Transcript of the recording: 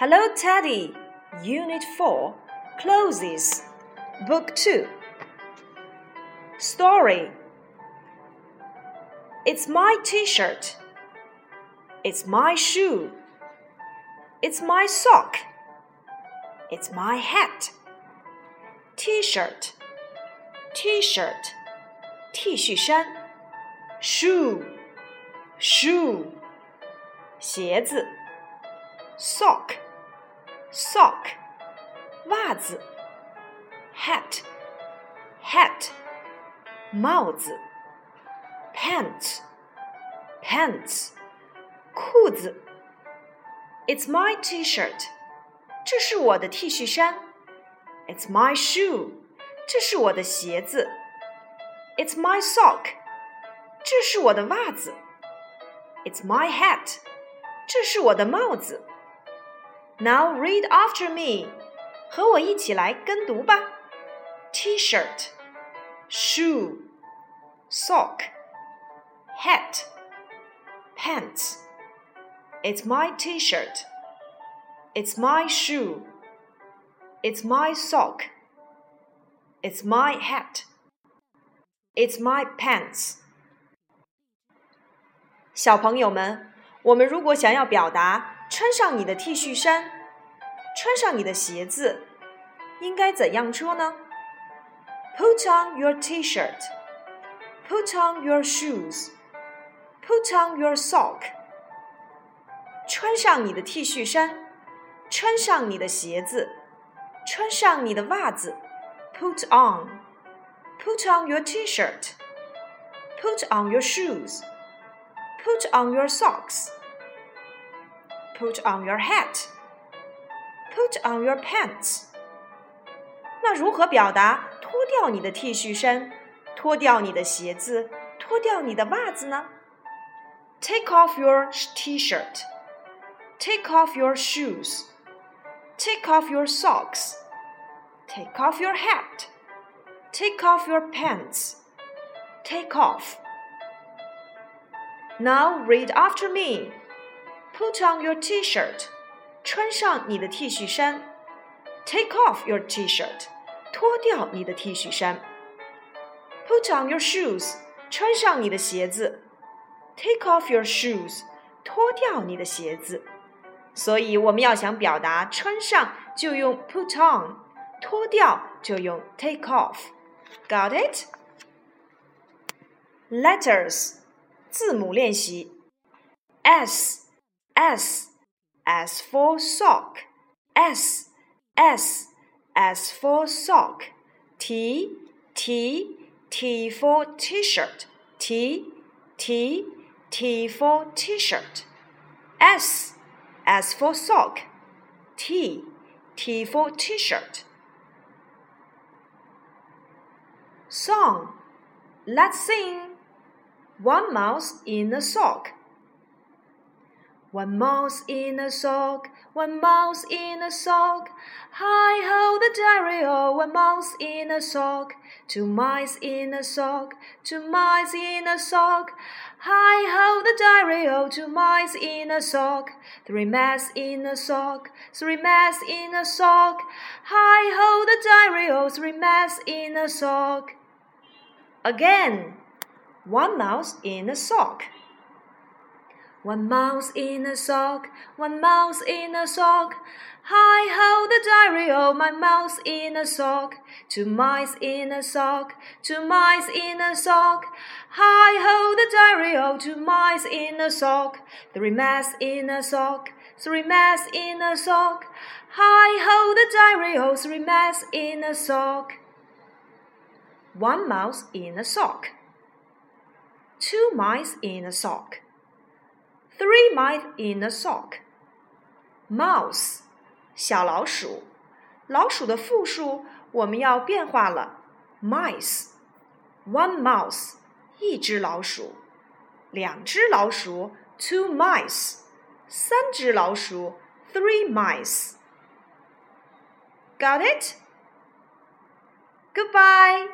Hello, Teddy. Unit 4 clothes. Book 2. Story It's my t shirt. It's my shoe. It's my sock. It's my hat. T shirt. T shirt. T shirt. Shoe. 鞋子。Sock Sock. 袜子。Hat. Hat. 帽子。Pants. Pants. 裤子。It's my T-shirt. 这是我的 T 恤衫。It's my shoe. 这是我的鞋子。It's my sock. 这是我的袜子。It's my hat. 这是我的帽子。 Now read after me. 和我一起来跟读吧。T-shirt, shoe, sock, hat, pants. It's my t shirt. It's my shoe. It's my sock. It's my hat. It's my pants. 小朋友们，我们如果想要表达 穿上你的 T 恤衫，穿上你的鞋子，应该怎样说呢？Put on your T-shirt. Put on your shoes. Put on your sock. 穿上你的 T 恤衫，穿上你的鞋子，穿上你的袜子。Put on, put on your T-shirt. Put on your shoes. Put on your socks. Put on your hat. Put on your pants. 那如何表达脱掉你的 T 恤衫，脱掉你的鞋子，脱掉你的袜子呢？Take off your T-shirt. Take off your shoes. Take off your socks. Take off your hat. Take off your pants. Take off. Now read after me. Put on your t-shirt. 穿上你的 T 恤衫。Take off your t-shirt. 脱掉你的 T 恤衫。Put on your shoes. 穿上你的鞋子。Take off your shoes. 脱掉你的鞋子。所以我们要想表达穿上就用 put on，脱掉就用 take off。Got it? Letters 字母练习 S S S for sock S S S for sock T T T for t-shirt T T T for t-shirt S S for sock, T, T for t-shirt. Song. Let's sing. One mouse in a sock. One mouse in a sock, one mouse in a sock. Hi ho the diary o, one mouse in a sock. Two mice in a sock, two mice in a sock. Hi ho the diary o, two mice in a sock. Three mice in a sock, three mice in a sock. Hi ho the diary o, three mice in a sock. Again, one mouse in a sock. One mouse in a sock, one mouse in a sock. Hi ho the diary o, my mouse in a sock. Two mice in a sock, two mice in a sock. Hi ho the diary o, two mice in a sock. Three mice in a sock, three mice in a sock. Hi ho the diary o, three mice in a sock. One mouse in a sock. Two mice in a sock. Three mice in a sock. Mouse，小老鼠。老鼠的复数我们要变化了，mice。One mouse，一只老鼠。两只老鼠，two mice。三只老鼠，three mice。Got it? Goodbye.